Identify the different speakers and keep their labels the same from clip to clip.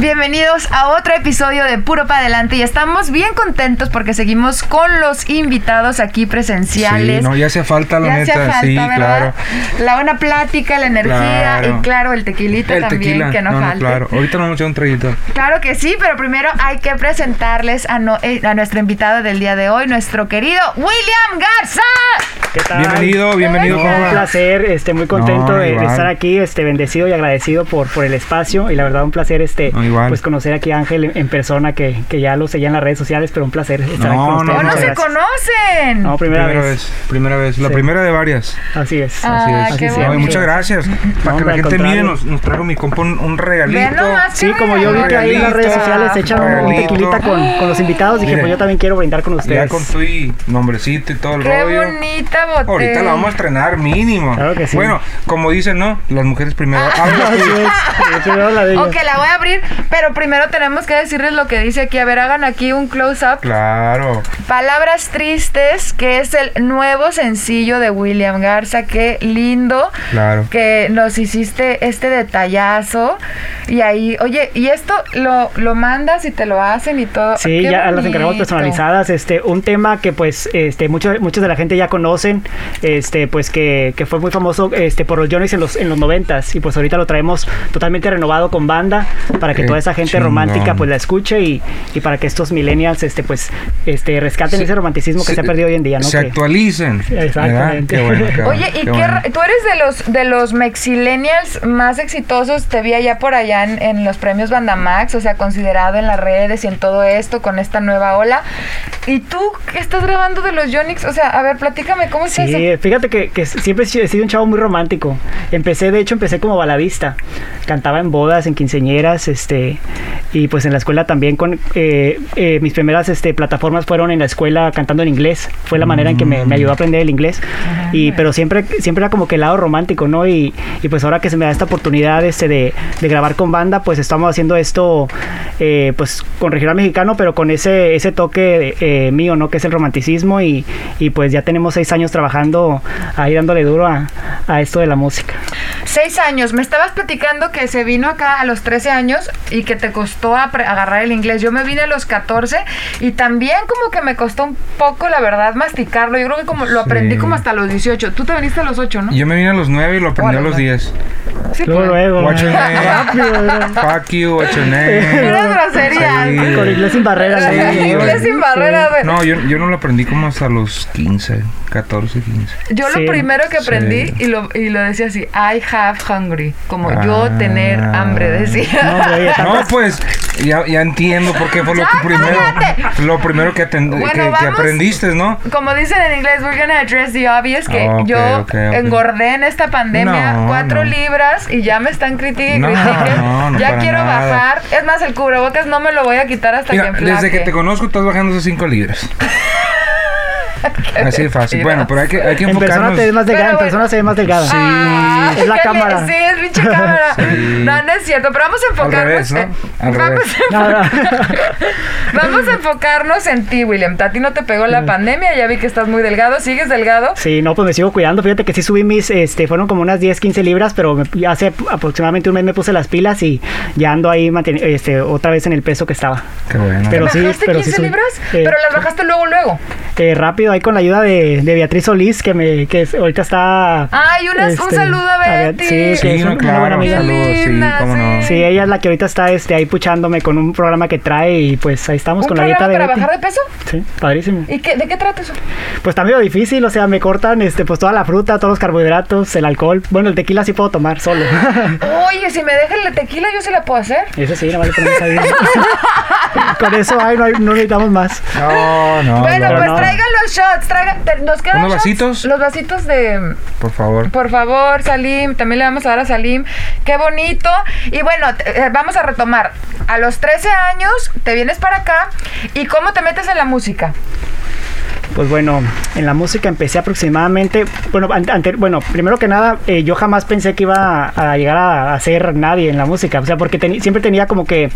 Speaker 1: Bienvenidos a otro episodio de Puro para Adelante y estamos bien contentos porque seguimos con los invitados aquí presenciales.
Speaker 2: Sí, no, ya hace falta la
Speaker 1: Ya
Speaker 2: neta,
Speaker 1: falta,
Speaker 2: sí,
Speaker 1: ¿verdad?
Speaker 2: claro.
Speaker 1: La buena plática, la energía
Speaker 2: Claro.
Speaker 1: y claro, el tequilita
Speaker 2: El
Speaker 1: también,
Speaker 2: tequila,
Speaker 1: que no,
Speaker 2: no, no, claro. Ahorita nos vamos a echar un traguito.
Speaker 1: Claro que sí, pero primero hay que presentarles a, no- eh, a nuestro invitado del día de hoy, nuestro querido William Garza.
Speaker 3: ¿Qué tal?
Speaker 2: Bienvenido, bienvenido.
Speaker 3: Un placer, este, muy contento
Speaker 2: No,
Speaker 3: de, estar aquí, este, bendecido y agradecido por, por el espacio y la verdad un placer, este,
Speaker 2: No, igual.
Speaker 3: pues conocer aquí a Ángel en, en persona que, que ya lo seguía en las redes sociales, pero un placer estar
Speaker 2: No,
Speaker 3: aquí con
Speaker 2: no,
Speaker 3: ustedes.
Speaker 1: ¿O no
Speaker 3: muchas
Speaker 1: se
Speaker 3: gracias.
Speaker 1: conocen?
Speaker 3: No, primera,
Speaker 2: Primera
Speaker 3: vez.
Speaker 2: vez, primera vez. La
Speaker 3: Sí.
Speaker 2: primera de varias.
Speaker 3: Así es.
Speaker 1: Ah,
Speaker 2: Así es.
Speaker 1: qué
Speaker 2: No, muchas gracias. Para que la gente mire, nos, nos trajo mi compa un, un regalito.
Speaker 3: Sí,
Speaker 1: qué
Speaker 3: como yo vi que ahí en las redes sociales se echan un tequilita con, con los invitados, dije, pues yo también quiero brindar con
Speaker 2: Ya
Speaker 3: ustedes.
Speaker 2: con tu nombrecito y todo el
Speaker 1: Qué
Speaker 2: rollo.
Speaker 1: bonita
Speaker 2: Ahorita la vamos a estrenar mínimo.
Speaker 3: Claro que sí.
Speaker 2: Bueno, como dicen, ¿no? Las mujeres primero.
Speaker 1: Ah. Ok, la voy a abrir, pero primero tenemos que decirles lo que dice aquí. A ver, hagan aquí un close-up.
Speaker 2: Claro.
Speaker 1: Palabras Tristes, que es el nuevo sencillo de William Garza. Qué lindo
Speaker 2: Claro.
Speaker 1: que nos hiciste este detallazo. Y ahí, oye, ¿y esto lo, lo mandas y te lo hacen y todo?
Speaker 3: Sí,
Speaker 1: Qué
Speaker 3: ya las encargamos
Speaker 1: bonito.
Speaker 3: personalizadas. Este, un tema que pues este muchos muchos de la gente ya conocen, este pues que, que fue muy famoso este por los Johnny's en los en los noventas y pues ahorita lo traemos totalmente renovado con banda para que
Speaker 2: Qué
Speaker 3: toda esa gente
Speaker 2: chingón.
Speaker 3: romántica pues la escuche y, y para que estos millennials este pues este rescaten
Speaker 2: Sí,
Speaker 3: ese romanticismo que se ha perdido hoy en día, ¿no?
Speaker 2: Se
Speaker 3: Que-
Speaker 2: actualicen.
Speaker 3: Exactamente.
Speaker 2: Qué bueno, qué
Speaker 1: Oye, ¿y
Speaker 2: qué bueno.
Speaker 1: tú eres de los de los mexillennials más exitosos? Te vi allá por allá en, en los premios Bandamax, o sea, considerado en las redes y en todo esto con esta nueva ola. ¿Y tú qué estás grabando de los Yonix? O sea, a ver, platícame, ¿cómo es
Speaker 3: Sí, fíjate que, que siempre he sido un chavo muy romántico. Empecé, de hecho, empecé como baladista. Cantaba en bodas, en quinceñeras, este, y pues en la escuela también con eh, eh, mis primeras este, plataformas fueron en la escuela cantando en inglés. Fue la manera en que me, me ayudó a aprender el inglés. Y pero siempre, siempre era como que el lado romántico, ¿no? Y, y pues ahora que se me da esta oportunidad este, de, de grabar con banda, pues estamos haciendo esto, eh, pues con regional mexicano, pero con ese, ese toque eh, mío, ¿no? Que es el romanticismo y, y pues ya tenemos seis años trabajando ahí dándole duro a, a esto de la música.
Speaker 1: Seis años. Me estabas platicando que se vino acá a los 13 años y que te costó agarrar el inglés. Yo me vine a los 14 y también como que me costó un poco, la verdad, masticarlo. Yo creo que como lo aprendí
Speaker 2: Sí.
Speaker 1: como hasta los 18. Tú te viniste a los 8, ¿no?
Speaker 2: Yo me vine a los 9 y lo aprendí a los 10.
Speaker 1: Sí,
Speaker 3: Luego,
Speaker 1: pues.
Speaker 3: luego.
Speaker 2: What's your name? Fuck you, what's your name? Sí.
Speaker 3: Con inglés sin barreras.
Speaker 1: Inglés sin barreras.
Speaker 2: No, yo, yo no lo aprendí como hasta los 15, 14, 15.
Speaker 1: Yo
Speaker 3: Sí.
Speaker 1: lo primero que aprendí
Speaker 2: Sí.
Speaker 1: y, lo, y lo decía así, I have hungry, como yo
Speaker 2: Ah.
Speaker 1: tener hambre, decía.
Speaker 3: No,
Speaker 2: pues ya, ya entiendo por qué fue lo que primero,
Speaker 1: cállate.
Speaker 2: lo primero que,
Speaker 1: Bueno,
Speaker 2: que- aprendiste, ¿no?
Speaker 1: Como dicen en inglés, we're gonna address the obvious, que
Speaker 2: Ok,
Speaker 1: yo engordé en esta pandemia
Speaker 2: No,
Speaker 1: cuatro
Speaker 2: no.
Speaker 1: libras y ya me están critiquen.
Speaker 2: no, no
Speaker 1: ya quiero
Speaker 2: nada.
Speaker 1: bajar. Es más, el cubrebocas no me lo voy a quitar hasta
Speaker 2: Mira,
Speaker 1: que enflaque.
Speaker 2: desde que te conozco estás bajando esos 5 libras. Así de fácil. Bueno, pero hay que, hay que
Speaker 3: en persona
Speaker 2: enfocarnos.
Speaker 3: te ves más delgada,
Speaker 1: Pero
Speaker 3: en persona
Speaker 1: bueno.
Speaker 3: se ve más delgada.
Speaker 1: Ah,
Speaker 3: es la
Speaker 1: le-
Speaker 3: cámara.
Speaker 1: Sí, es pinche cámara.
Speaker 2: Sí.
Speaker 1: No, no es cierto, pero vamos a
Speaker 2: Al
Speaker 1: enfocarnos.
Speaker 2: revés, ¿no?
Speaker 1: en-
Speaker 2: Al
Speaker 1: vamos,
Speaker 2: revés.
Speaker 1: a. Vamos enfocarnos en ti, William. A ti no te pegó la pandemia, ya vi que estás muy delgado. ¿Sigues delgado?
Speaker 3: Sí, no, pues me sigo cuidando. Fíjate que sí subí mis, este, fueron como unas 10, 15 libras, pero me- hace aproximadamente un mes me puse las pilas y ya ando ahí este, otra vez en el peso que estaba.
Speaker 2: Qué bueno.
Speaker 3: Pero sí,
Speaker 1: ¿Bajaste
Speaker 3: pero sí
Speaker 1: 15
Speaker 3: subí.
Speaker 1: libras?
Speaker 3: Eh,
Speaker 1: pero las bajaste luego, luego.
Speaker 3: Eh, rápido, ahí con la ayuda de, de Beatriz Solís, que me que ahorita está...
Speaker 1: Ay, unas- un
Speaker 3: este,
Speaker 1: saludo a
Speaker 3: Beat-
Speaker 1: Betty.
Speaker 3: Sí, que
Speaker 2: Sí,
Speaker 3: es
Speaker 2: no,
Speaker 3: una
Speaker 2: claro,
Speaker 3: buena amiga.
Speaker 2: saludos, sí,
Speaker 1: Linda,
Speaker 2: cómo no.
Speaker 1: sí.
Speaker 3: Sí, ella es la que ahorita está este, ahí puchándome con un programa que trae y pues ahí estamos
Speaker 1: ¿Un
Speaker 3: con la dieta de
Speaker 1: para
Speaker 3: Betty.
Speaker 1: bajar de peso?
Speaker 3: Sí, padrísimo.
Speaker 1: ¿Y qué, de qué trata eso?
Speaker 3: Pues está medio difícil, o sea, me cortan este, pues toda la fruta, todos los carbohidratos, el alcohol. Bueno, el tequila sí puedo tomar solo.
Speaker 1: Oye, si me dejan la tequila, yo se la puedo hacer.
Speaker 3: Eso sí, no vale ponerse ahí. Con eso ay, no, hay- no necesitamos más.
Speaker 2: No, no.
Speaker 1: bueno,
Speaker 2: no,
Speaker 1: pues
Speaker 3: no.
Speaker 1: traigan los shots. Traigan, ¿Nos quedan
Speaker 2: ¿Unos
Speaker 1: shots?
Speaker 2: vasitos?
Speaker 1: Los vasitos de...
Speaker 2: Por favor.
Speaker 1: Por favor, Salim, también le vamos a dar a Salim. Qué bonito. Y bueno, eh, vamos a retomar. A los 13 años te vienes para acá. ¿Y cómo te metes en la música?
Speaker 3: Pues bueno, en la música empecé aproximadamente, bueno, ante, bueno primero que nada, eh, yo jamás pensé que iba a, llegar a, ser nadie en la música, o sea, porque siempre tenía como que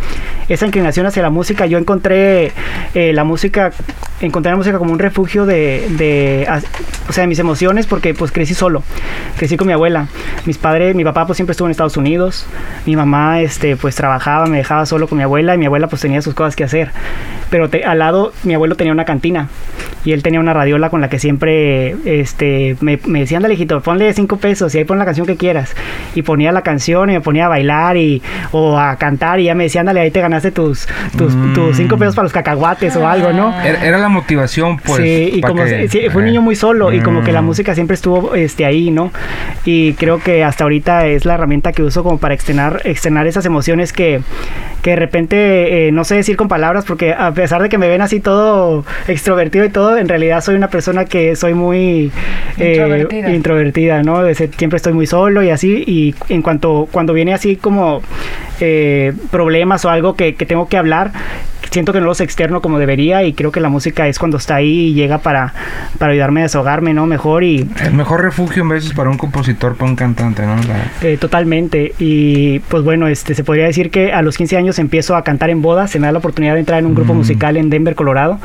Speaker 3: esa inclinación hacia la música. Yo encontré eh, la música, encontré la música como un refugio de, de, o sea, de mis emociones, porque pues crecí solo, crecí con mi abuela. Mis padres, mi papá pues siempre estuvo en Estados Unidos, mi mamá este pues trabajaba, me dejaba solo con mi abuela y mi abuela pues tenía sus cosas que hacer. Pero al lado mi abuelo tenía una cantina y él tenía una radiola con la que siempre este, me, me decía, anda lejito, ponle cinco pesos y ahí pon la canción que quieras. Y ponía la canción y me ponía a bailar y, o a cantar y ya me decía, ándale, ahí te ganaste tus, tus, tus cinco pesos para los cacahuates o algo, ¿no?
Speaker 2: Era, la motivación, pues.
Speaker 3: Sí, y como fue un niño muy solo y como que la mm. música siempre estuvo este, ahí, ¿no? Y creo que hasta ahorita es la herramienta que uso como para externar, externar esas emociones que, que de repente eh, no sé decir con palabras porque a pesar de que me ven así todo extrovertido y todo, en realidad soy una persona que soy muy
Speaker 1: eh,
Speaker 3: introvertida. ¿no? siempre estoy muy solo y así, y en cuanto cuando viene así como eh, problemas o algo que, que tengo que hablar, siento que no los externo como debería y creo que la música es cuando está ahí y llega para, para ayudarme a desahogarme, ¿no? Mejor y...
Speaker 2: El mejor refugio en veces para un compositor, para un cantante, ¿no?
Speaker 3: Eh, totalmente. Y pues bueno, este se podría decir que a los 15 años empiezo a cantar en bodas, se me da la oportunidad de entrar en un grupo mm. musical en Denver, Colorado.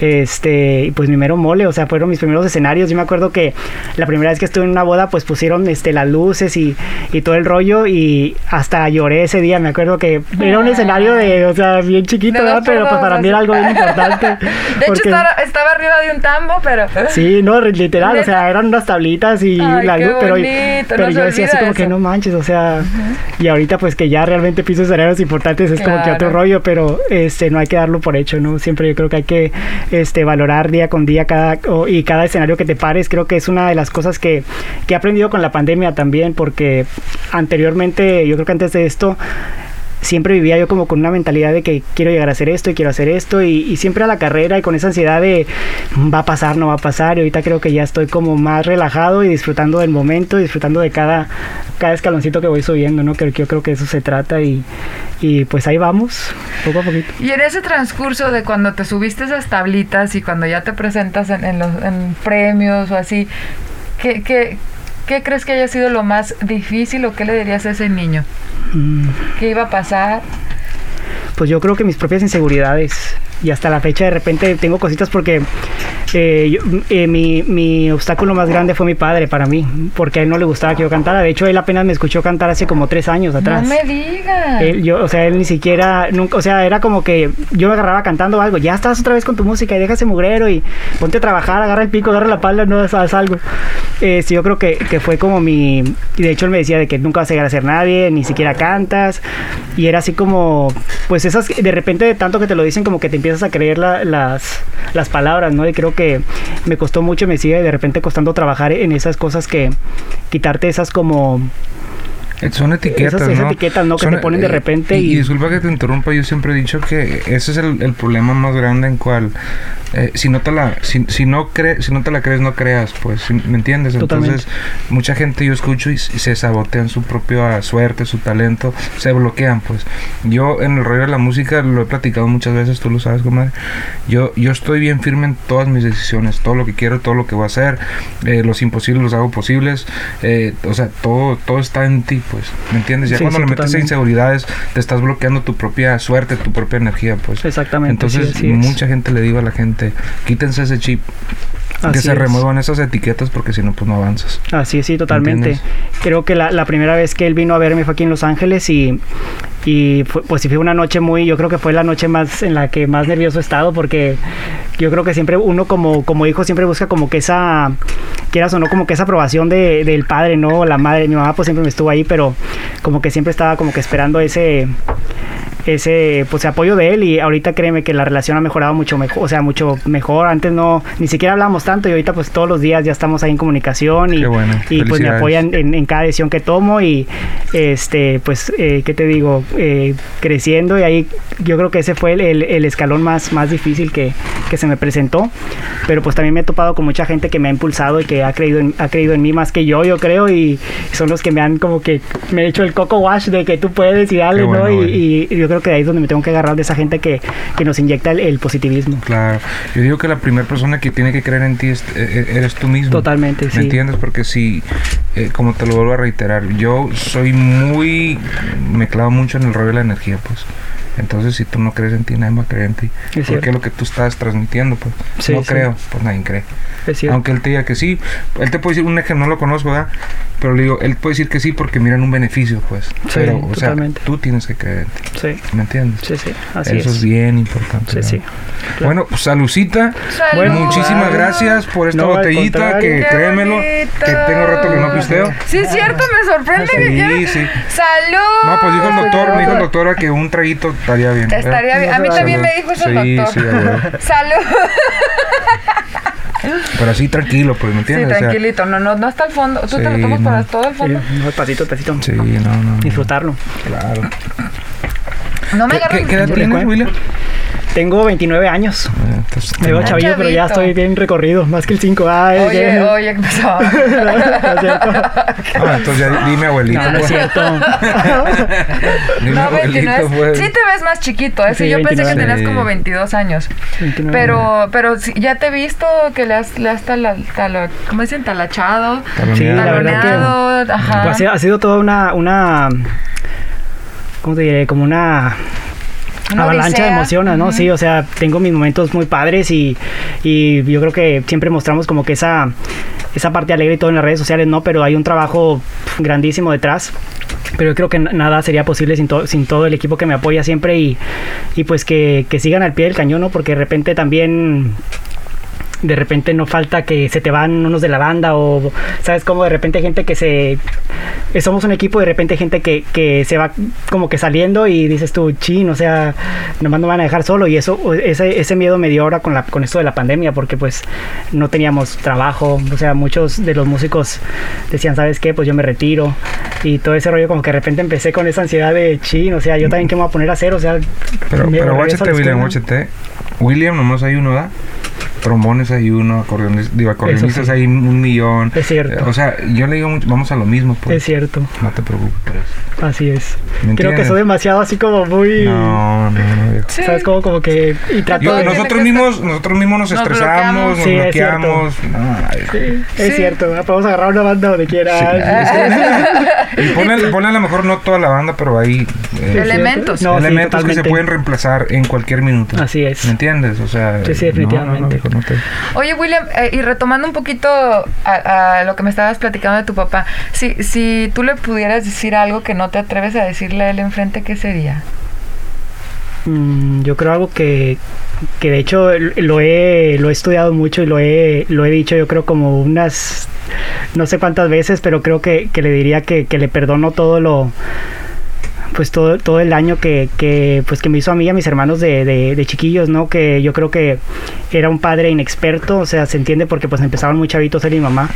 Speaker 3: Este, y pues mi mero mole, o sea, fueron mis primeros escenarios. Yo me acuerdo que la primera vez que estuve en una boda, pues pusieron este, las luces y, y todo el rollo y hasta lloré ese día. Me acuerdo que era un escenario de, o sea, bien chiquito, pero pues para mí era algo bien importante.
Speaker 1: De hecho, estaba, arriba de un tambo, pero.
Speaker 3: Sí, no, literal, o sea, eran unas tablitas y la luz, pero, pero yo decía así como que no manches, o sea, y ahorita pues que ya realmente piso escenarios importantes es como que otro rollo, pero este no hay que darlo por hecho, ¿no? Siempre yo creo que hay que este valorar día con día cada y cada escenario que te pares, creo que es una de las cosas que, que he aprendido con la pandemia también, porque anteriormente, yo creo que antes de esto, siempre vivía yo como con una mentalidad de que quiero llegar a hacer esto y quiero hacer esto y, siempre a la carrera y con esa ansiedad de va a pasar, no va a pasar y ahorita creo que ya estoy como más relajado y disfrutando del momento, disfrutando de cada, cada escaloncito que voy subiendo, ¿no? Que yo creo que eso se trata y, y pues ahí vamos, poco a poquito.
Speaker 1: Y en ese transcurso de cuando te subiste esas tablitas y cuando ya te presentas en, los en premios o así, ¿qué, qué, ¿qué crees que haya sido lo más difícil o qué le dirías a ese niño? ¿Qué iba a pasar?
Speaker 3: Pues yo creo que mis propias inseguridades y hasta la fecha de repente tengo cositas porque eh, eh, mi, mi, obstáculo más grande fue mi padre para mí, porque a él no le gustaba que yo cantara. De hecho, él apenas me escuchó cantar hace como tres años atrás.
Speaker 1: No me digas.
Speaker 3: yo, o sea, él ni siquiera, nunca, o sea, era como que yo me agarraba cantando algo, ya estás otra vez con tu música y deja ese mugrero y ponte a trabajar, agarra el pico, agarra la pala, no sabes algo. Eh, sí, yo creo que, que, fue como mi, y de hecho él me decía de que nunca vas a llegar a ser nadie, ni siquiera cantas, y era así como, pues esas, de repente de tanto que te lo dicen como que te empiezas a creer las, las palabras, ¿no? Y creo que me costó mucho, me sigue de repente costando trabajar en esas cosas que quitarte esas como
Speaker 2: son etiquetas,
Speaker 3: esas, etiquetas, ¿no? Que te ponen de eh, repente
Speaker 2: y, disculpa que te interrumpa, yo siempre he dicho que ese es el, problema más grande en cual eh, si no te la si, no cre, si no te la crees no creas, pues, ¿me entiendes? Entonces, mucha gente yo escucho y, se sabotean su propia suerte, su talento, se bloquean, pues. Yo en el rollo de la música lo he platicado muchas veces, tú lo sabes, comadre. Yo yo estoy bien firme en todas mis decisiones, todo lo que quiero, todo lo que voy a hacer, eh, los imposibles los hago posibles, o sea, todo todo está en ti pues, ¿me entiendes? Ya cuando le metes a inseguridades, te estás bloqueando tu propia suerte, tu propia energía, pues.
Speaker 3: Exactamente.
Speaker 2: Entonces, mucha gente le digo a la gente, quítense ese chip. que se remuevan esas etiquetas porque si no, pues no avanzas.
Speaker 3: Así, sí, totalmente. Creo que la, la, primera vez que él vino a verme fue aquí en Los Ángeles y, y pues sí fue una noche muy, yo creo que fue la noche más en la que más nervioso he estado porque yo creo que siempre uno como, como hijo siempre busca como que esa, quieras o no, como que esa aprobación de, del padre, ¿no? La madre, mi mamá pues siempre me estuvo ahí, pero como que siempre estaba como que esperando ese ese pues apoyo de él y ahorita créeme que la relación ha mejorado mucho mejor, o sea, mucho mejor. Antes no ni siquiera hablábamos tanto y ahorita pues todos los días ya estamos ahí en comunicación y, y pues me apoyan en, cada decisión que tomo y este pues eh, qué te digo eh, creciendo y ahí yo creo que ese fue el, el- el escalón más, más difícil que, que se me presentó. Pero pues también me he topado con mucha gente que me ha impulsado y que ha creído en, ha creído en mí más que yo, yo creo, y son los que me han como que me he hecho el coco wash de que tú puedes y dale,
Speaker 2: bueno,
Speaker 3: ¿no? Y, y yo creo que ahí es donde me tengo que agarrar de esa gente que, que nos inyecta el, el positivismo.
Speaker 2: Claro. Yo digo que la primera persona que tiene que creer en ti es- eh, eh, eres tú mismo.
Speaker 3: Totalmente,
Speaker 2: ¿Me
Speaker 3: sí.
Speaker 2: entiendes? Porque si, eh, como te lo vuelvo a reiterar, yo soy muy, me clavo mucho en el rollo de la energía, pues. Entonces, si tú no crees en ti, nadie va a creer en ti.
Speaker 3: Es
Speaker 2: Porque
Speaker 3: cierto.
Speaker 2: lo que tú estás transmitiendo, pues.
Speaker 3: Sí,
Speaker 2: no
Speaker 3: sí.
Speaker 2: creo, pues nadie cree.
Speaker 3: Es cierto.
Speaker 2: Aunque él te diga que sí, él te puede decir un ejemplo, no lo conozco, ¿verdad? Pero le digo, él puede decir que sí porque miran un beneficio, pues.
Speaker 3: Sí,
Speaker 2: Pero, o sea,
Speaker 3: totalmente.
Speaker 2: tú tienes que creer en ti.
Speaker 3: Sí,
Speaker 2: ¿Me entiendes?
Speaker 3: sí, sí. Así
Speaker 2: Eso es.
Speaker 3: es.
Speaker 2: bien importante.
Speaker 3: Sí,
Speaker 2: ¿verdad?
Speaker 3: sí.
Speaker 2: Bueno, pues salucita.
Speaker 1: Salud.
Speaker 3: Bueno,
Speaker 2: Muchísimas
Speaker 3: Claro.
Speaker 2: gracias por esta
Speaker 3: No,
Speaker 2: botellita que créemelo
Speaker 1: bonito.
Speaker 2: que tengo rato que no pisteo.
Speaker 1: Sí, es cierto, me sorprende que
Speaker 2: Sí,
Speaker 1: quieras-
Speaker 2: sí.
Speaker 1: ¡Salud!
Speaker 2: No, pues dijo el doctor, me dijo el doctor que un traguito estaría bien.
Speaker 1: Estaría bien. A mí
Speaker 3: Salud.
Speaker 1: también me dijo eso el
Speaker 2: Sí,
Speaker 1: doctor.
Speaker 2: sí.
Speaker 1: ¡Salud!
Speaker 2: Pero así tranquilo, pues, ¿me
Speaker 1: Sí,
Speaker 2: entiendes? O sea,
Speaker 1: tranquilito. No, no, no hasta el fondo. ¿Tú te lo
Speaker 2: Sí,
Speaker 1: tomas
Speaker 2: no.
Speaker 1: para todo el
Speaker 3: Sí,
Speaker 1: fondo?
Speaker 3: no, despacito, despacito.
Speaker 2: Sí, no, no. no.
Speaker 3: Disfrutarlo.
Speaker 2: Claro.
Speaker 1: No me
Speaker 2: ¿Qué,
Speaker 1: agarres.
Speaker 2: qué, qué edad tienes. William?
Speaker 3: Tengo 29 años.
Speaker 2: Eh, entonces,
Speaker 3: Me veo
Speaker 1: Ah,
Speaker 3: chavillo, pero ya estoy bien recorrido. Más que el 5. Ay,
Speaker 1: Oye,
Speaker 3: ¿qué?
Speaker 1: oye, ¿qué pasó?
Speaker 3: No es cierto.
Speaker 2: Ah, entonces ya dime abuelito.
Speaker 3: No, no es
Speaker 2: pues.
Speaker 3: cierto.
Speaker 2: Dime
Speaker 1: No,
Speaker 2: abuelito,
Speaker 1: 29.
Speaker 2: pues.
Speaker 1: Sí te ves más chiquito, ¿eh? Sí,
Speaker 3: Sí,
Speaker 1: yo pensé que
Speaker 3: 29.
Speaker 1: tenías
Speaker 2: Sí.
Speaker 1: como 22 años.
Speaker 3: 29.
Speaker 1: Pero, pero sí, ya te he visto que le has, le has tala, tala- ¿cómo dicen? Talachado,
Speaker 3: Sí, la
Speaker 2: Taloneado.
Speaker 3: verdad que-
Speaker 1: taloneado, ajá.
Speaker 3: Pues ha sido, ha sido toda una, una. ¿Cómo te diré? Como una.
Speaker 1: Una
Speaker 3: avalancha de
Speaker 1: odisea.
Speaker 3: emociones, ¿no?
Speaker 1: Ujú.
Speaker 3: Sí, o sea, tengo mis momentos muy padres y, y yo creo que siempre mostramos como que esa, esa parte alegre y todo en las redes sociales, ¿no? Pero hay un trabajo grandísimo detrás. Pero yo creo que nada sería posible sin, to- sin todo el equipo que me apoya siempre y, y pues que, que sigan al pie del cañón, ¿no? Porque de repente también de repente no falta que se te van unos de la banda o sabes como de repente gente que se somos un equipo de repente gente que, que se va como que saliendo y dices tú chin o sea nomás no me van a dejar solo y eso ese, ese miedo me dio ahora con la con esto de la pandemia porque pues no teníamos trabajo. O sea muchos de los músicos decían sabes qué pues yo me retiro y todo ese rollo como que de repente empecé con esa ansiedad de chin o sea yo también qué me voy a poner a hacer o sea
Speaker 2: Pero, pero guáchate, William, guáchate. William nomás hay uno, ¿verdad? Trombones hay uno, acordeones, digo, acordeonistas
Speaker 3: sí.
Speaker 2: hay un millón.
Speaker 3: Es cierto.
Speaker 2: Eh, O sea, yo le digo mucho, vamos a lo mismo, pues.
Speaker 3: es cierto
Speaker 2: No te preocupes por eso.
Speaker 3: Así es.
Speaker 2: ¿Me
Speaker 3: Creo que soy demasiado así como muy...
Speaker 2: No, no, no.
Speaker 1: Sí.
Speaker 3: ¿Sabes? Como, como que... Y trato
Speaker 2: Yo-
Speaker 1: Todo
Speaker 3: de-
Speaker 1: tiene
Speaker 2: nosotros mismos, nosotros mismos nos,
Speaker 1: Nos
Speaker 2: estresamos, nos
Speaker 3: bloqueamos. Sí, es cierto.
Speaker 2: No,
Speaker 3: es
Speaker 1: Sí.
Speaker 3: cierto. Podemos agarrar una banda donde quiera.
Speaker 2: Y ponle, ponle a lo mejor no toda la banda, pero hay eh,
Speaker 1: Elementos.
Speaker 3: No, sí,
Speaker 2: elementos que se pueden reemplazar en cualquier minuto.
Speaker 3: Así es.
Speaker 2: ¿Me entiendes? O sea,
Speaker 3: Sí, sí,
Speaker 2: no, no, no,
Speaker 3: definitivamente.
Speaker 2: viejo, no te-
Speaker 1: Oye, William, eh, y retomando un poquito a, a lo que me estabas platicando de tu papá, si, si tú le pudieras decir algo que no te atreves a decirle a él enfrente, ¿qué sería?
Speaker 3: Mm, yo creo algo que, que de hecho lo he, lo he estudiado mucho y lo he, lo he dicho yo creo como unas no sé cuántas veces, pero creo que, que le diría que, que le perdono todo lo pues todo, todo el daño que, que, pues que me hizo a mí y a mis hermanos de, de, de chiquillos, ¿no? Que yo creo que era un padre inexperto, o sea, se entiende porque pues empezaban muy chavitos él y mi mamá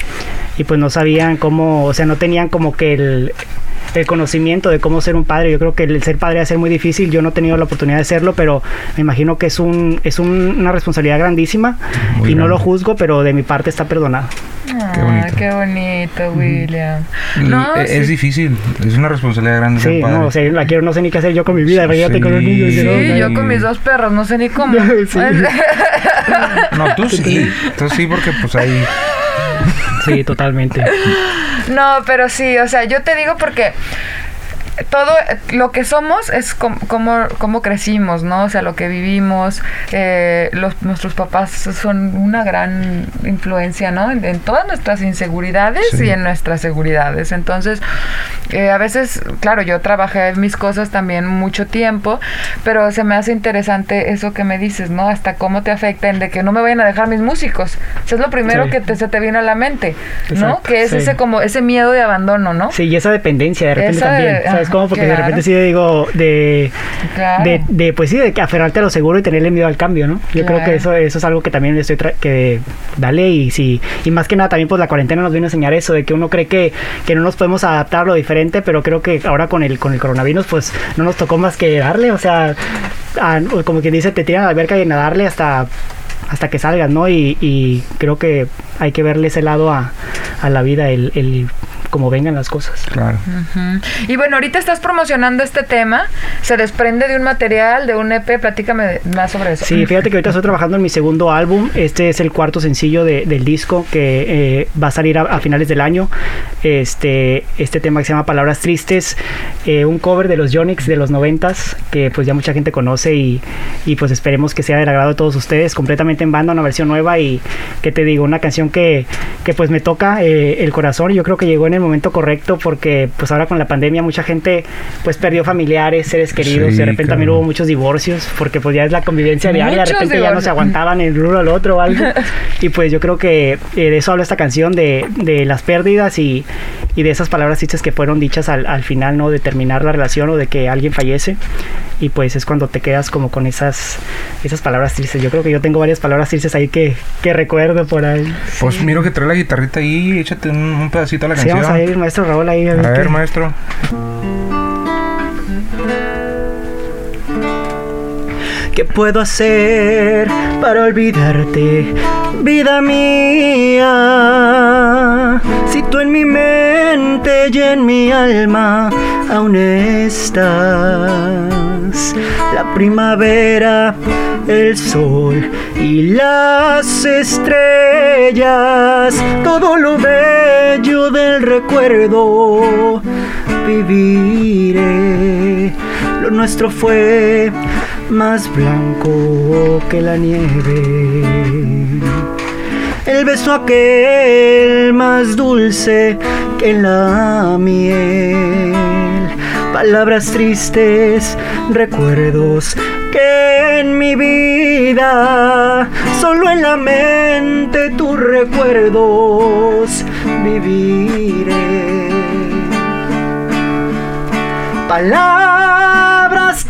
Speaker 3: y pues no sabían cómo, o sea, no tenían como que el, el conocimiento de cómo ser un padre. Yo creo que el ser padre va a ser muy difícil. Yo no he tenido la oportunidad de serlo, pero me imagino que es un es un- una responsabilidad grandísima
Speaker 2: Muy
Speaker 3: y no lo
Speaker 2: grande.
Speaker 3: juzgo, pero de mi parte está perdonado.
Speaker 1: Qué
Speaker 2: bonito.
Speaker 1: qué bonito, William.
Speaker 2: Y
Speaker 1: No,
Speaker 2: e-
Speaker 1: sí.
Speaker 2: es difícil, es una responsabilidad grande
Speaker 3: Sí,
Speaker 2: ser padre.
Speaker 3: no, o sea, la quiero, no sé ni qué hacer yo con mi vida. Imagínate con un
Speaker 2: Sí.
Speaker 3: niño.
Speaker 1: Sí,
Speaker 3: no, no,
Speaker 1: yo con mis dos perros, no sé ni cómo.
Speaker 3: Sí.
Speaker 2: No, tú sí, tú sí porque pues ahí...
Speaker 3: Sí, totalmente.
Speaker 1: No, pero sí, o sea, yo te digo porque todo lo que somos es com- como, como crecimos, ¿no? O sea, lo que vivimos, eh, los, nuestros papás son una gran influencia, ¿no? En, en todas nuestras inseguridades
Speaker 2: Sí.
Speaker 1: y en nuestras seguridades. Entonces, eh, a veces, claro, yo trabajé en mis cosas también mucho tiempo, pero se me hace interesante eso que me dices, ¿no? Hasta cómo te afectan de que no me vayan a dejar mis músicos. Eso es lo primero
Speaker 3: Sí.
Speaker 1: que te- se te viene a la mente, ¿no? Que es
Speaker 3: sí.
Speaker 1: ese como ese miedo de abandono, ¿no?
Speaker 3: Sí, y esa dependencia de repente
Speaker 1: Esa de-
Speaker 3: también. ¿Sabes cómo? Porque de repente sí digo de,
Speaker 1: Claro.
Speaker 3: de, de, pues sí, de que aferrarte a lo seguro y tenerle miedo al cambio, ¿no? Yo creo que eso, eso es algo que también le estoy tra- que dale y sí, y más que nada también pues la cuarentena nos viene a enseñar eso, de que uno cree que, que no nos podemos adaptar a lo diferente, pero creo que ahora con el, con el coronavirus pues no nos tocó más que darle, o sea, como quien dice, te tiran a la alberca y nadarle hasta hasta que salgas, ¿no? Y, y, creo que hay que verle ese lado a, a la vida, el, el como vengan las cosas.
Speaker 2: Claro.
Speaker 1: Y bueno, ahorita estás promocionando este tema, se desprende de un material, de un EP, platícame más sobre eso.
Speaker 3: Sí, fíjate que ahorita estoy trabajando en mi segundo álbum, este es el cuarto sencillo de, del disco que eh, va a salir a, finales del año, este, este tema que se llama Palabras Tristes, eh, un cover de los Yonix de los noventas, que pues ya mucha gente conoce y, y pues esperemos que sea del agrado de todos ustedes, completamente en banda, una versión nueva y que te digo, una canción que, que pues me toca eh, el corazón, yo creo que llegó en el momento correcto porque pues ahora con la pandemia mucha gente pues perdió familiares, seres queridos, de repente también hubo muchos divorcios porque pues ya es la convivencia diaria, de repente ya no se aguantaban el uno al otro o algo. Y pues yo creo que eh, de eso habla esta canción de, de las pérdidas y, y, de esas palabras tristes que fueron dichas al, al final, ¿no? De terminar la relación o de que alguien fallece y pues es cuando te quedas como con esas esas palabras tristes. Yo creo que yo tengo varias palabras tristes ahí que, que recuerdo por ahí.
Speaker 2: Pues miro que trae la guitarrita ahí, échate un, un pedacito a la
Speaker 3: Sí,
Speaker 2: canción.
Speaker 3: vamos a ir, maestro Raúl, ahí.
Speaker 2: A ver, maestro.
Speaker 3: ¿Qué puedo hacer para olvidarte, vida mía? Si tú en mi mente y en mi alma aún estás. La primavera, el sol y las estrellas, todo lo bello del recuerdo viviré. Lo nuestro fue más blanco que la nieve. El beso aquel más dulce que la miel. Palabras tristes, recuerdos que en mi vida, solo en la mente tus recuerdos viviré. Palabras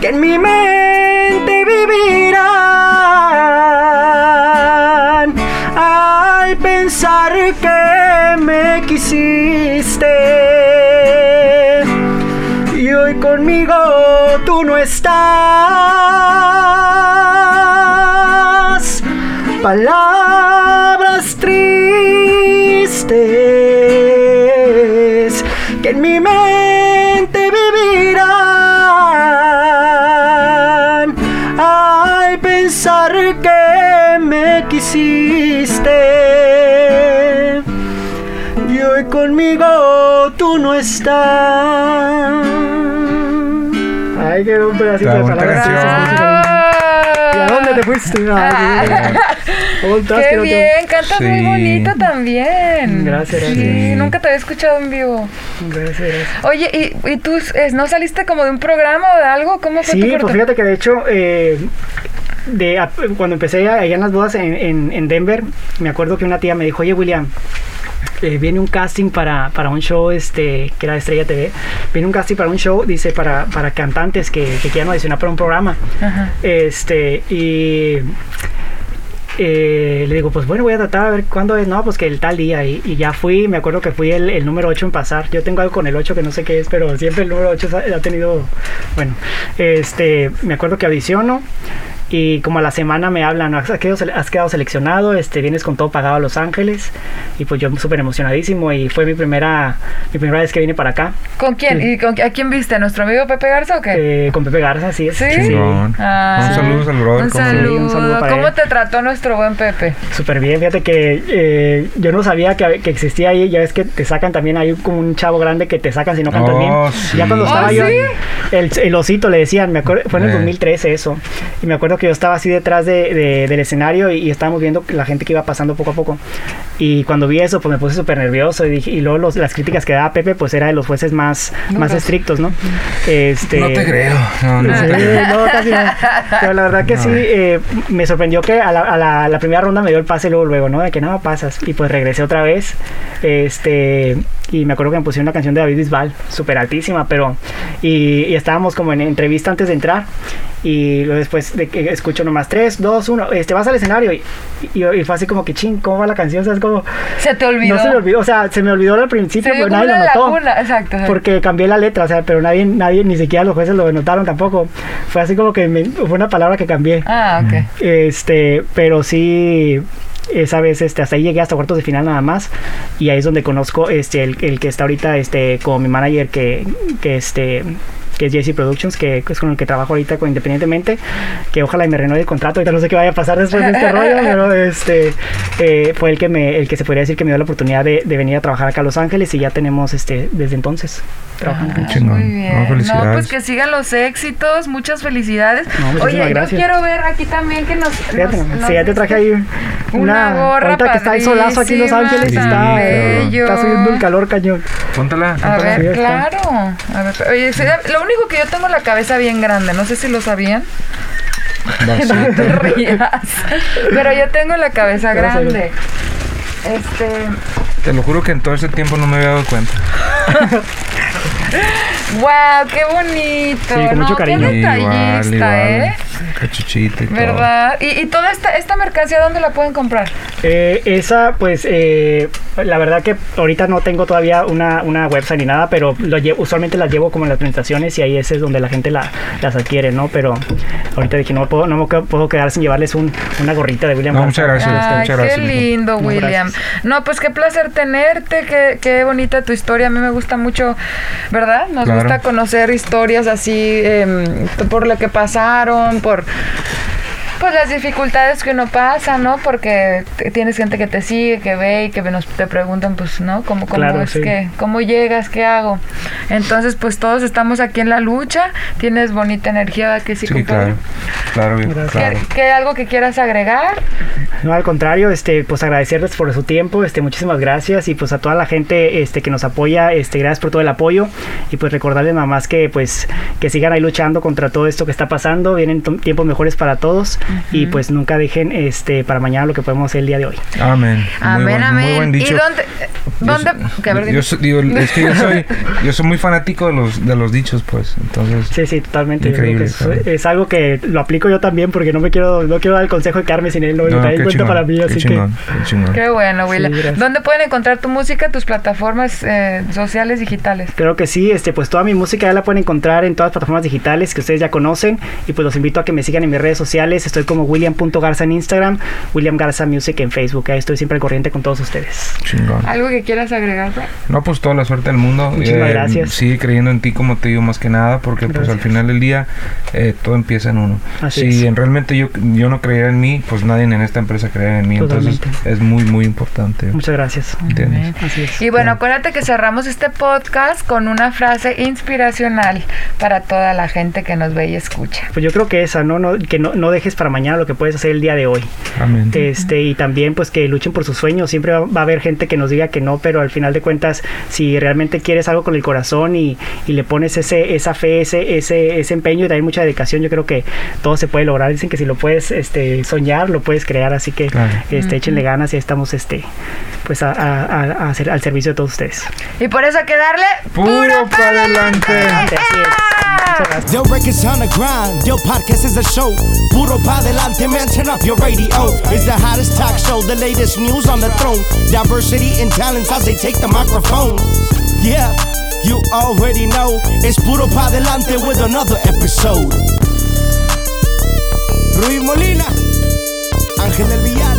Speaker 3: que en mi mente vivirán al pensar que me quisiste y hoy conmigo tú no estás. Palabras conmigo tú no estás. Ay, qué un pedacito de palabras tristes. ¿Y a dónde te fuiste? Ay, ¿Cómo estás?
Speaker 1: Qué
Speaker 3: no
Speaker 1: bien, cantas muy
Speaker 2: Sí.
Speaker 1: bonito también.
Speaker 3: Gracias,
Speaker 1: Sí,
Speaker 3: gracias.
Speaker 1: nunca te había escuchado en vivo.
Speaker 3: Gracias, gracias.
Speaker 1: Oye, ¿y, y tú eh, no saliste como de un programa o de algo? ¿Cómo fue tu
Speaker 3: Sí,
Speaker 1: corto?
Speaker 3: pues fíjate que de hecho, eh, de, a- cuando empecé allá en las bodas en, en- en Denver, me acuerdo que una tía me dijo, oye William, eh, viene un casting para, para un show este que era de Estrella TV, viene un casting para un show, dice, para, para cantantes que, que quieran audicionar para un programa.
Speaker 1: Ajá.
Speaker 3: Este, y eh, le digo, pues bueno, voy a tratar a ver cuándo es. No, pues que el tal día. Y, y ya fui, me acuerdo que fui el, el número 8 en pasar. Yo tengo algo con el 8 que no sé qué es, pero siempre el número 8 ha, ha tenido. Bueno, este, me acuerdo que audiciono. Y como a la semana me hablan, has quedado, has quedado seleccionado, este, vienes con todo pagado a Los Ángeles. Y pues yo súper emocionadísimo. Y fue mi primera, mi primera vez que vine para acá.
Speaker 1: ¿Con quién?
Speaker 3: Sí.
Speaker 1: ¿Y con, a quién viste? ¿A nuestro amigo Pepe Garza o qué?
Speaker 3: eh, con Pepe Garza, es.
Speaker 1: ¿Sí?
Speaker 2: Chingón.
Speaker 1: Ah.
Speaker 2: un saludo al brother.
Speaker 1: Un saludo.
Speaker 3: un saludo para
Speaker 1: ¿Cómo
Speaker 3: él.
Speaker 1: te trató nuestro buen Pepe?
Speaker 3: Súper bien, fíjate que eh, yo no sabía que, que existía ahí, ya ves que te sacan también, hay como un chavo grande que te sacan si no cantas
Speaker 2: Oh,
Speaker 3: bien.
Speaker 2: sí.
Speaker 3: Ya cuando
Speaker 1: ¿Oh,
Speaker 3: estaba yo,
Speaker 1: sí?
Speaker 3: el, el osito le decían, me acuerdo, fue en el
Speaker 2: Eh.
Speaker 3: 2013 eso, y me acuerdo que yo estaba así detrás de, de- del escenario y, y estábamos viendo la gente que iba pasando poco a poco. Y cuando vi eso, pues me puse súper nervioso y, dije, y luego los- las críticas que daba Pepe, pues era de los jueces más, más estrictos, ¿no? Este,
Speaker 2: No te creo. No, no
Speaker 3: Sí,
Speaker 2: te creo.
Speaker 3: no, casi no. Pero la verdad que sí, eh, me sorprendió que a la, a la- la primera ronda me dio el pase luego, luego, ¿no? De que no pasas. Y pues regresé otra vez. Este, y me acuerdo que me pusieron una canción de David Bisbal, súper altísima, pero. Y, y estábamos como en entrevista antes de entrar. Y luego después de que escucho nomás 3, 2, 1, este, vas al escenario y, y, y fue así como que ching, ¿cómo va la canción? O sea, es como...
Speaker 1: Se te olvidó.
Speaker 3: No se me olvidó, o sea, se me olvidó al principio,
Speaker 1: Se
Speaker 3: pero nadie lo notó.
Speaker 1: laguna, exacto.
Speaker 3: Porque cambié la letra, o sea, pero nadie, nadie, ni siquiera los jueces lo notaron tampoco. Fue así como que me- fue una palabra que cambié.
Speaker 1: Ah, ok.
Speaker 3: Este, pero sí, esa vez este, hasta ahí llegué hasta cuartos de final nada más. Y ahí es donde conozco este, el, el que está ahorita este, como mi manager que, que este que es JC Productions, que es con el que trabajo ahorita con- independientemente, que ojalá y me renueve el contrato, ahorita no sé qué vaya a pasar después de este rollo, pero este eh, fue el que me, el que se podría decir que me dio la oportunidad de, de venir a trabajar acá a Los Ángeles y ya tenemos este desde entonces trabajando.
Speaker 1: Ah,
Speaker 2: chingón.
Speaker 1: Muy
Speaker 2: No,
Speaker 1: bien. No,
Speaker 2: felicidades.
Speaker 1: pues que sigan los éxitos. Muchas felicidades.
Speaker 3: No,
Speaker 1: Oye,
Speaker 3: gracias.
Speaker 1: yo quiero ver aquí también que nos.
Speaker 3: Fíjate,
Speaker 1: nos-
Speaker 3: nomás,
Speaker 1: nos
Speaker 3: sí, ya te traje ahí
Speaker 1: Una gorra
Speaker 3: ahorita que está el solazo aquí en Los Ángeles,
Speaker 2: tan
Speaker 3: está,
Speaker 1: bello.
Speaker 3: está subiendo el calor cañón.
Speaker 2: Póntala.
Speaker 1: A ver,
Speaker 3: Sí,
Speaker 1: claro. A ver, oye, sí, lo único que yo tengo la cabeza bien grande, no sé si lo sabían.
Speaker 2: Va, sí.
Speaker 1: No te rías. Pero yo tengo la cabeza grande. Este.
Speaker 2: Te lo juro que en todo ese tiempo no me había dado cuenta.
Speaker 1: ¡Wow! ¡Qué bonito!
Speaker 3: Sí, con mucho
Speaker 1: no,
Speaker 3: cariño.
Speaker 1: Qué detallista, ¿eh?
Speaker 2: Cachuchita y todo.
Speaker 1: ¿Verdad? ¿Y, y toda esta, esta mercancía dónde la pueden comprar?
Speaker 3: Eh, esa, pues, eh, la verdad que ahorita no tengo todavía una, una website ni nada, pero lo usualmente las llevo como en las presentaciones y ahí ese es donde la gente la- las adquiere, ¿no? Pero ahorita dije, no, puedo, no me puedo quedar sin llevarles un, una gorrita de William
Speaker 2: No, muchas gracias.
Speaker 1: Ay,
Speaker 2: muchas
Speaker 1: qué
Speaker 2: gracias, mijo.
Speaker 1: lindo,
Speaker 3: No,
Speaker 1: William.
Speaker 3: gracias.
Speaker 1: No, pues qué placer tenerte, qué, qué bonita tu historia. A mí me gusta mucho, ¿verdad? Nos
Speaker 2: Claro.
Speaker 1: Gusta conocer historias así, em, por lo que pasaron, por pues las dificultades que uno pasa, ¿no? Porque tienes gente que te sigue, que ve y que nos te preguntan, pues, ¿no? ¿Cómo, cómo
Speaker 3: Claro,
Speaker 1: es
Speaker 3: sí.
Speaker 1: que, cómo llegas, qué hago? Entonces, pues todos estamos aquí en la lucha. Tienes bonita energía, ¿verdad que sí,
Speaker 2: Sí, claro. Claro, claro.
Speaker 1: ¿Qué, qué algo que quieras agregar?
Speaker 3: No, al contrario, este, pues agradecerles por su tiempo, este, muchísimas gracias y pues a toda la gente, este, que nos apoya, este, gracias por todo el apoyo y pues recordarles nada más que, pues, que sigan ahí luchando contra todo esto que está pasando, vienen tiempos mejores para todos y pues nunca dejen, este, para mañana lo que podemos hacer el día de hoy.
Speaker 2: Amén. Muy
Speaker 1: Amén,
Speaker 2: buen-
Speaker 1: amén.
Speaker 2: Muy buen dicho.
Speaker 1: ¿Y dónde?
Speaker 2: Yo
Speaker 1: dónde
Speaker 2: so-
Speaker 1: que, a ver,
Speaker 2: yo
Speaker 1: dime.
Speaker 2: so- digo, es que yo soy, yo soy muy fanático de los, de los dichos, pues. Entonces,
Speaker 3: Sí, sí, totalmente. Yo
Speaker 2: Increíble,
Speaker 3: que es, es algo que lo aplico yo también porque no me quiero, no quiero dar el consejo de quedarme sin él, no,
Speaker 2: no, qué
Speaker 3: traigo en cuenta
Speaker 2: chingón,
Speaker 3: para mí,
Speaker 2: qué
Speaker 3: así
Speaker 2: chingón, qué chingón.
Speaker 1: Qué bueno, William.
Speaker 3: gracias.
Speaker 1: ¿Dónde pueden encontrar tu música, tus plataformas eh, sociales digitales?
Speaker 3: Creo que sí, este, pues toda mi música ya la pueden encontrar en todas las plataformas digitales que ustedes ya conocen y pues los invito a que me sigan en mis redes sociales. Estoy como William.garza en Instagram, William Garza Music en Facebook. Ahí estoy siempre al corriente con todos ustedes.
Speaker 2: Chingón.
Speaker 1: ¿Algo que quieras agregar?
Speaker 2: No, pues toda la suerte del mundo. Eh,
Speaker 3: Muchísimas gracias.
Speaker 2: Sigue creyendo en ti, como te digo, más que nada, porque pues al
Speaker 3: Gracias.
Speaker 2: final del día eh, todo empieza en uno.
Speaker 3: Así
Speaker 2: si
Speaker 3: es.
Speaker 2: en realmente yo, yo no creyera en mí, pues nadie en esta empresa creería en mí. Entonces
Speaker 3: Totalmente.
Speaker 2: es muy, muy importante.
Speaker 3: Muchas gracias.
Speaker 2: ¿Entiendes?
Speaker 3: Así es.
Speaker 1: Y bueno, acuérdate que cerramos este podcast con una frase inspiracional para toda la gente que nos ve y escucha.
Speaker 3: Pues yo creo que esa, ¿no? no que no, no dejes para mañana lo que puedes hacer el día de hoy.
Speaker 2: Amén.
Speaker 3: Este, y también pues que luchen por sus sueños. Siempre va, va a haber gente que nos diga que no, pero al final de cuentas, si realmente quieres algo con el corazón y, y le pones ese, esa fe, ese, ese, ese empeño y también mucha dedicación, yo creo que todo se puede lograr. Dicen que si lo puedes este, soñar, lo puedes crear. Así que
Speaker 2: Claro.
Speaker 3: este, échenle ganas y ahí estamos este, pues a, a- a- hacer, al servicio de todos ustedes.
Speaker 1: Y por eso hay que darle
Speaker 2: Puro para adelante.
Speaker 3: Así es.
Speaker 4: Records on the grind, yo podcast is a show. Puro pa delante, man, turn up your radio. It's the hottest talk show, the latest news on the throne. Diversity and talents as they take the microphone. Yeah, you already know. It's Puro pa delante with another episode. Rui Molina, Ángel del Villar.